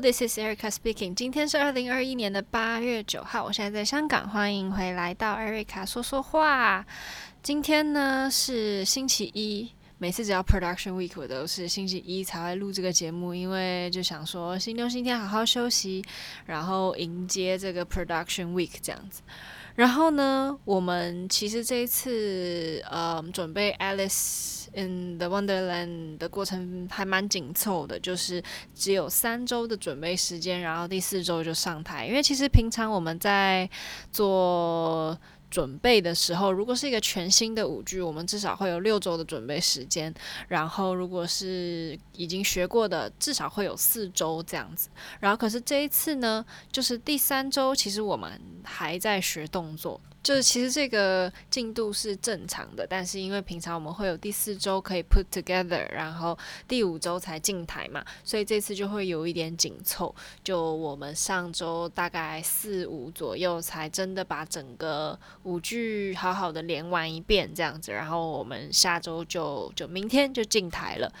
This is Erica speaking. 今天是二零二一年的八月九号，我现在在香港，欢迎回来到 Erica 说说话。今天呢是星期一，每次只要 Production Week 我都是星期一才会录这个节目，因为就想说星期六、星期天好好休息，然后迎接这个 Production Week 这样子。然后呢，我们其实这一次呃准备 Alice in the Wonderland 的过程还蛮紧凑的，就是只有三周的准备时间，然后第四周就上台。因为其实平常我们在做准备的时候，如果是一个全新的舞剧，我们至少会有六周的准备时间。然后如果是已经学过的，至少会有四周这样子。然后可是这一次呢，就是第三周，其实我们还在学动作。就是其实这个进度是正常的，但是因为平常我们会有第四周可以 put together，然后第五周才进台嘛，所以这次就会有一点紧凑。就我们上周大概四五左右才真的把整个舞剧好好的连完一遍这样子，然后我们下周就就明天就进台了。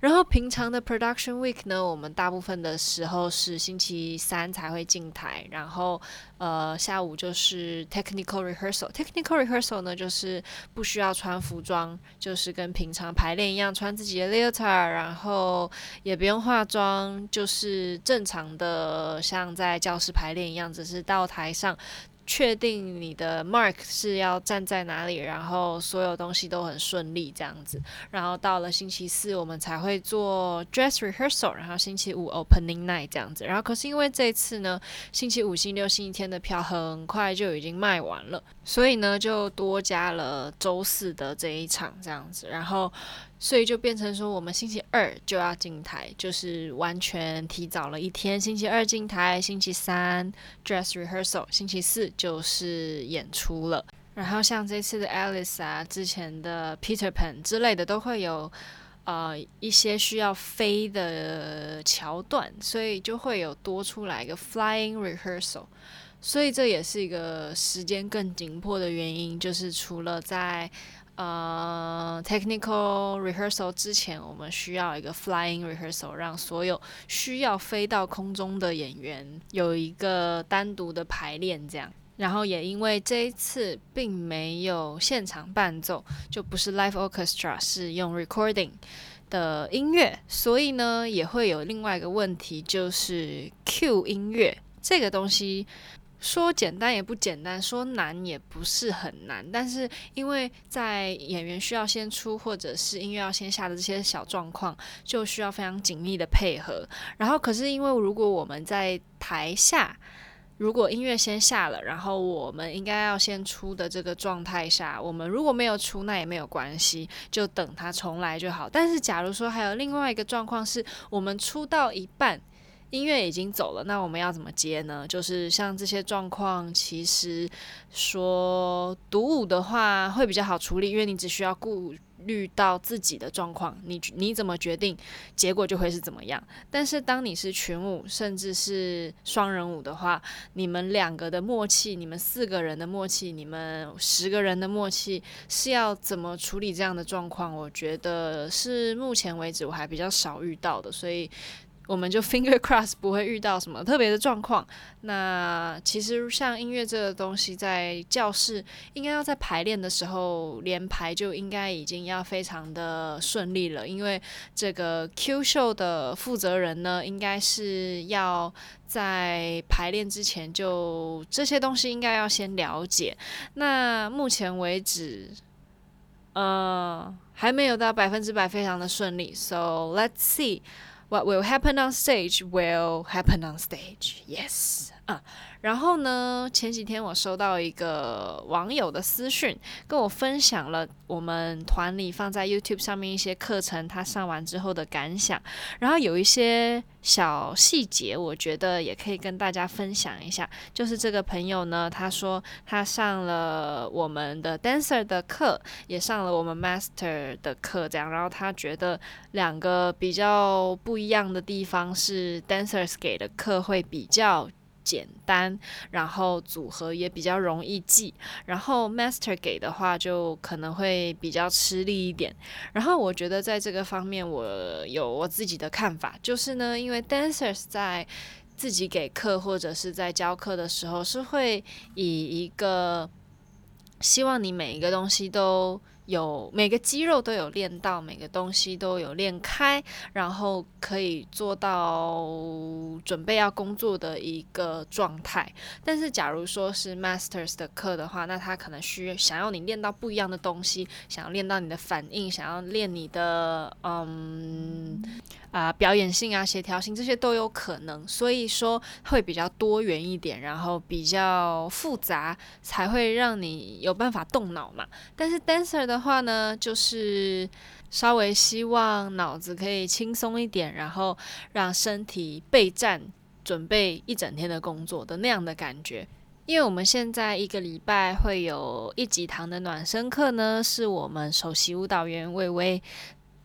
然后平常的 production week 呢，我们大部分的时候是星期三才会进台，然后呃下午就是 technical。Rehearsal，technical rehearsal 呢，就是不需要穿服装，就是跟平常排练一样，穿自己的 leotard，然后也不用化妆，就是正常的像在教室排练一样，只是到台上。确定你的 mark 是要站在哪里，然后所有东西都很顺利这样子，然后到了星期四我们才会做 dress rehearsal，然后星期五 opening night 这样子，然后可是因为这次呢，星期五、星期六、星期天的票很快就已经卖完了，所以呢就多加了周四的这一场这样子，然后。所以就变成说，我们星期二就要进台，就是完全提早了一天。星期二进台，星期三 dress rehearsal，星期四就是演出了。然后像这次的 Alice 啊，之前的 Peter Pan 之类的，都会有呃一些需要飞的桥段，所以就会有多出来一个 flying rehearsal。所以这也是一个时间更紧迫的原因，就是除了在呃、，technical rehearsal 之前，我们需要一个 flying rehearsal，让所有需要飞到空中的演员有一个单独的排练，这样。然后也因为这一次并没有现场伴奏，就不是 live orchestra，是用 recording 的音乐，所以呢，也会有另外一个问题，就是 cue 音乐这个东西。说简单也不简单，说难也不是很难，但是因为在演员需要先出，或者是音乐要先下的这些小状况，就需要非常紧密的配合。然后，可是因为如果我们在台下，如果音乐先下了，然后我们应该要先出的这个状态下，我们如果没有出，那也没有关系，就等它重来就好。但是，假如说还有另外一个状况是，我们出到一半。音乐已经走了，那我们要怎么接呢？就是像这些状况，其实说独舞的话会比较好处理，因为你只需要顾虑到自己的状况，你你怎么决定，结果就会是怎么样。但是当你是群舞，甚至是双人舞的话，你们两个的默契，你们四个人的默契，你们十个人的默契，是要怎么处理这样的状况？我觉得是目前为止我还比较少遇到的，所以。我们就 finger cross 不会遇到什么特别的状况。那其实像音乐这个东西，在教室应该要在排练的时候连排就应该已经要非常的顺利了，因为这个 Q 秀的负责人呢，应该是要在排练之前就这些东西应该要先了解。那目前为止，呃，还没有到百分之百非常的顺利。So let's see. What will happen on stage will happen on stage. Yes. 啊，然后呢，前几天我收到一个网友的私讯，跟我分享了我们团里放在 YouTube 上面一些课程，他上完之后的感想。然后有一些小细节，我觉得也可以跟大家分享一下。就是这个朋友呢，他说他上了我们的 Dancer 的课，也上了我们 Master 的课，这样。然后他觉得两个比较不一样的地方是，Dancers 给的课会比较。简单，然后组合也比较容易记。然后 master 给的话就可能会比较吃力一点。然后我觉得在这个方面我有我自己的看法，就是呢，因为 dancers 在自己给课或者是在教课的时候是会以一个希望你每一个东西都。有每个肌肉都有练到，每个东西都有练开，然后可以做到准备要工作的一个状态。但是，假如说是 Masters 的课的话，那他可能需要想要你练到不一样的东西，想要练到你的反应，想要练你的嗯。啊、表演性啊，协调性这些都有可能，所以说会比较多元一点，然后比较复杂，才会让你有办法动脑嘛。但是 dancer 的话呢，就是稍微希望脑子可以轻松一点，然后让身体备战，准备一整天的工作的那样的感觉。因为我们现在一个礼拜会有一几堂的暖身课呢，是我们首席舞蹈员魏巍。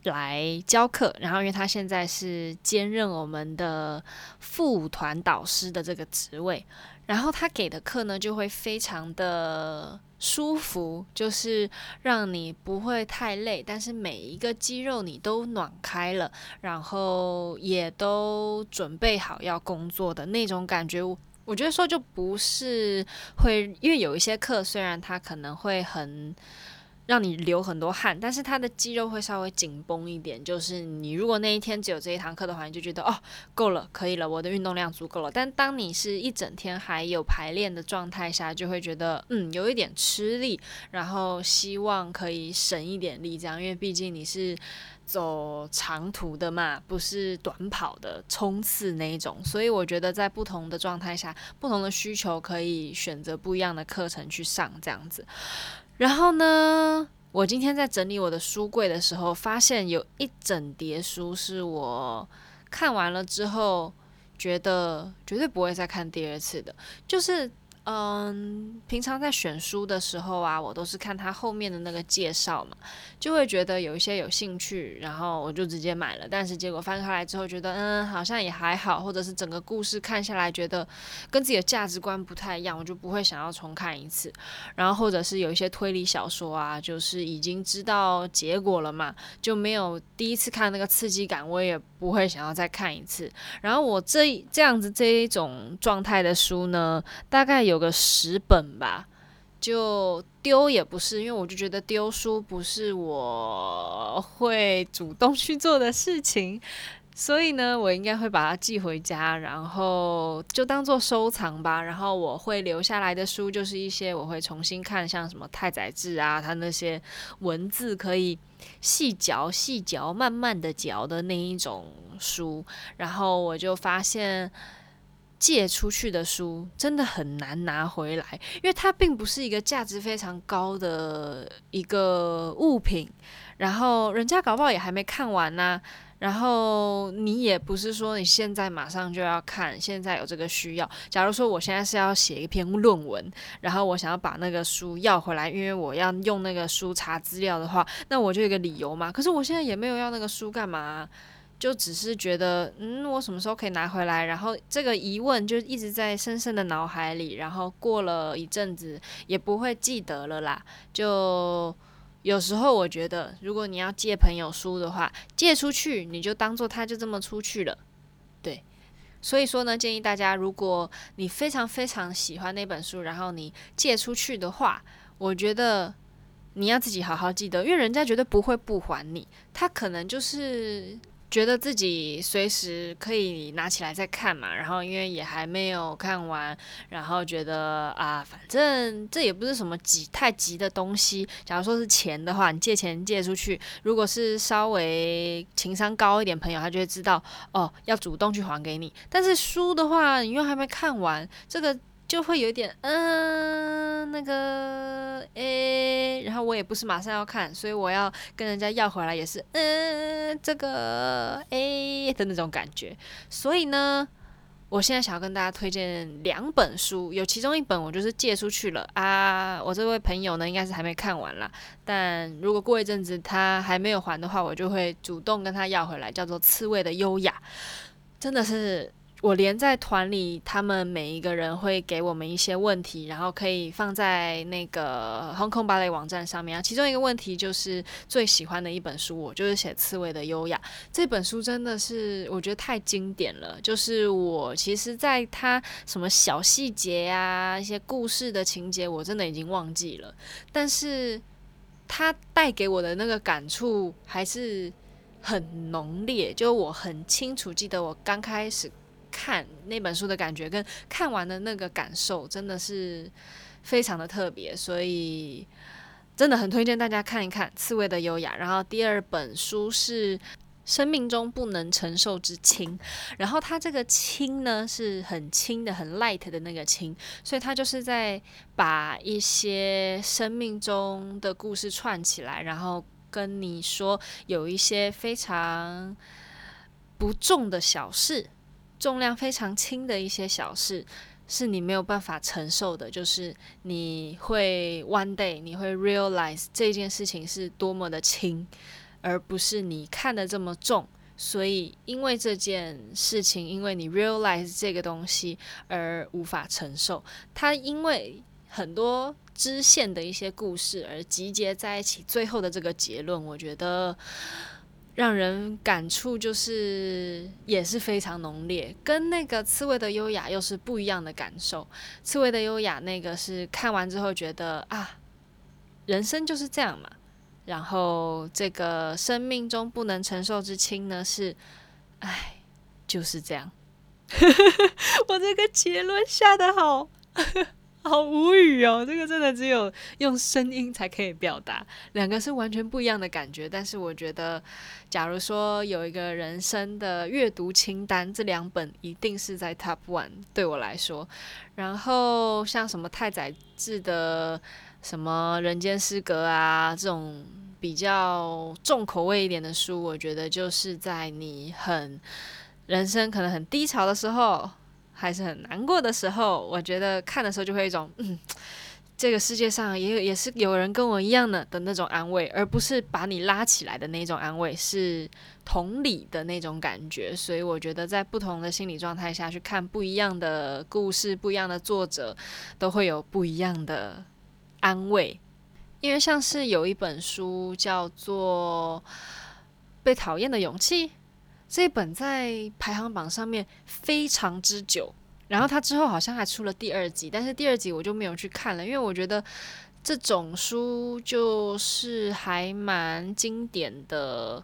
来教课，然后因为他现在是兼任我们的副团导师的这个职位，然后他给的课呢就会非常的舒服，就是让你不会太累，但是每一个肌肉你都暖开了，然后也都准备好要工作的那种感觉。我觉得说就不是会，因为有一些课虽然他可能会很。让你流很多汗，但是他的肌肉会稍微紧绷一点。就是你如果那一天只有这一堂课的话，你就觉得哦，够了，可以了，我的运动量足够了。但当你是一整天还有排练的状态下，就会觉得嗯，有一点吃力，然后希望可以省一点力，这样，因为毕竟你是走长途的嘛，不是短跑的冲刺那一种。所以我觉得在不同的状态下，不同的需求可以选择不一样的课程去上，这样子。然后呢，我今天在整理我的书柜的时候，发现有一整叠书是我看完了之后，觉得绝对不会再看第二次的，就是。嗯，平常在选书的时候啊，我都是看它后面的那个介绍嘛，就会觉得有一些有兴趣，然后我就直接买了。但是结果翻开来之后，觉得嗯，好像也还好，或者是整个故事看下来觉得跟自己的价值观不太一样，我就不会想要重看一次。然后或者是有一些推理小说啊，就是已经知道结果了嘛，就没有第一次看那个刺激感，我也不会想要再看一次。然后我这这样子这一种状态的书呢，大概有。有个十本吧，就丢也不是，因为我就觉得丢书不是我会主动去做的事情，所以呢，我应该会把它寄回家，然后就当做收藏吧。然后我会留下来的书，就是一些我会重新看，像什么太宰治啊，他那些文字可以细嚼细嚼、慢慢的嚼的那一种书。然后我就发现。借出去的书真的很难拿回来，因为它并不是一个价值非常高的一个物品，然后人家搞不好也还没看完呢、然后你也不是说你现在马上就要看，现在有这个需要。假如说我现在是要写一篇论文，然后我想要把那个书要回来，因为我要用那个书查资料的话，那我就有个理由嘛。可是我现在也没有要那个书干嘛？就只是觉得，嗯，我什么时候可以拿回来？然后这个疑问就一直在深深的脑海里，然后过了一阵子也不会记得了啦。就有时候我觉得，如果你要借朋友书的话，借出去你就当做他就这么出去了，对。所以说呢，建议大家，如果你非常非常喜欢那本书，然后你借出去的话，我觉得你要自己好好记得，因为人家绝对不会不还你，他可能就是。觉得自己随时可以拿起来再看嘛，然后因为也还没有看完，然后觉得啊，反正这也不是什么急太急的东西。假如说是钱的话，你借钱借出去，如果是稍微情商高一点朋友，他就会知道哦，要主动去还给你。但是书的话，你又还没看完，这个。就会有点嗯，那个诶，然后我也不是马上要看，所以我要跟人家要回来也是嗯，这个诶的那种感觉。所以呢，我现在想要跟大家推荐两本书，有其中一本我就是借出去了啊，我这位朋友呢应该是还没看完啦，但如果过一阵子他还没有还的话，我就会主动跟他要回来，叫做《刺猬的优雅》，真的是。我连在团里，他们每一个人会给我们一些问题，然后可以放在那个 Hong Kong Ballet 网站上面啊。其中一个问题就是最喜欢的一本书，我就是写《刺猬的优雅》这本书，真的是我觉得太经典了。就是我其实，在它什么小细节啊，一些故事的情节，我真的已经忘记了，但是它带给我的那个感触还是很浓烈。就我很清楚记得我刚开始。看那本书的感觉跟看完的那个感受真的是非常的特别，所以真的很推荐大家看一看《刺猬的优雅》。然后第二本书是《生命中不能承受之轻》，然后它这个“轻”呢是很轻的、很 light 的那个“轻”，所以它就是在把一些生命中的故事串起来，然后跟你说有一些非常不重的小事。重量非常轻的一些小事，是你没有办法承受的。就是你会 one day 你会 realize 这件事情是多么的轻，而不是你看得这么重。所以因为这件事情，因为你 realize 这个东西而无法承受。它因为很多支线的一些故事而集结在一起，最后的这个结论，我觉得。让人感触就是也是非常浓烈，跟那个刺猬的优雅又是不一样的感受。刺猬的优雅那个是看完之后觉得啊，人生就是这样嘛。然后这个生命中不能承受之轻呢是，哎，就是这样。我这个结论下得好。好无语哦，这个真的只有用声音才可以表达，两个是完全不一样的感觉。但是我觉得，假如说有一个人生的阅读清单，这两本一定是在 Top One 对我来说。然后像什么太宰治的什么《人间失格》啊，这种比较重口味一点的书，我觉得就是在你很人生可能很低潮的时候。还是很难过的时候，我觉得看的时候就会有一种，嗯，这个世界上也有也是有人跟我一样的的那种安慰，而不是把你拉起来的那种安慰，是同理的那种感觉。所以我觉得在不同的心理状态下去看不一样的故事，不一样的作者，都会有不一样的安慰。因为像是有一本书叫做《被讨厌的勇气》。这本在排行榜上面非常之久，然后他之后好像还出了第二集，但是第二集我就没有去看了，因为我觉得这种书就是还蛮经典的，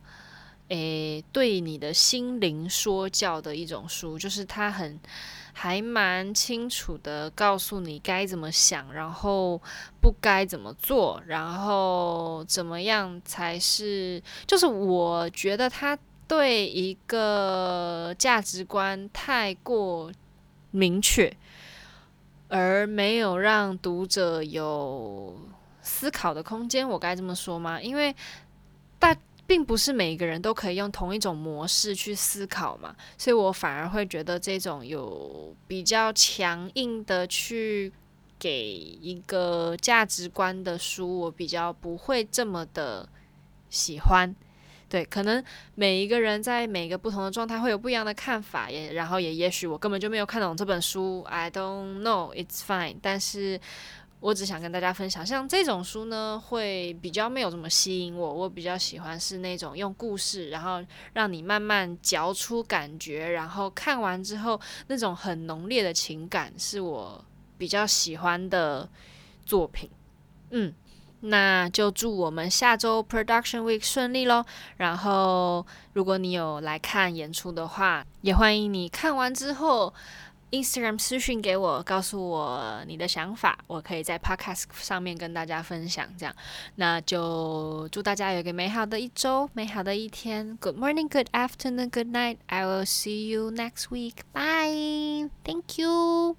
诶，对你的心灵说教的一种书，就是他很还蛮清楚的告诉你该怎么想，然后不该怎么做，然后怎么样才是，就是我觉得他。对一个价值观太过明确，而没有让读者有思考的空间，我该这么说吗？因为大并不是每一个人都可以用同一种模式去思考嘛，所以我反而会觉得这种有比较强硬的去给一个价值观的书，我比较不会这么的喜欢。对，可能每一个人在每个不同的状态会有不一样的看法，也然后也也许我根本就没有看懂这本书，I don't know, it's fine。但是我只想跟大家分享，像这种书呢，会比较没有这么吸引我。我比较喜欢是那种用故事，然后让你慢慢嚼出感觉，然后看完之后那种很浓烈的情感，是我比较喜欢的作品。嗯。那就祝我们下周 Production Week 顺利喽！然后，如果你有来看演出的话，也欢迎你看完之后 Instagram 私讯给我，告诉我你的想法，我可以在 Podcast 上面跟大家分享。这样，那就祝大家有个美好的一周，美好的一天。Good morning, good afternoon, good night. I will see you next week. Bye. Thank you.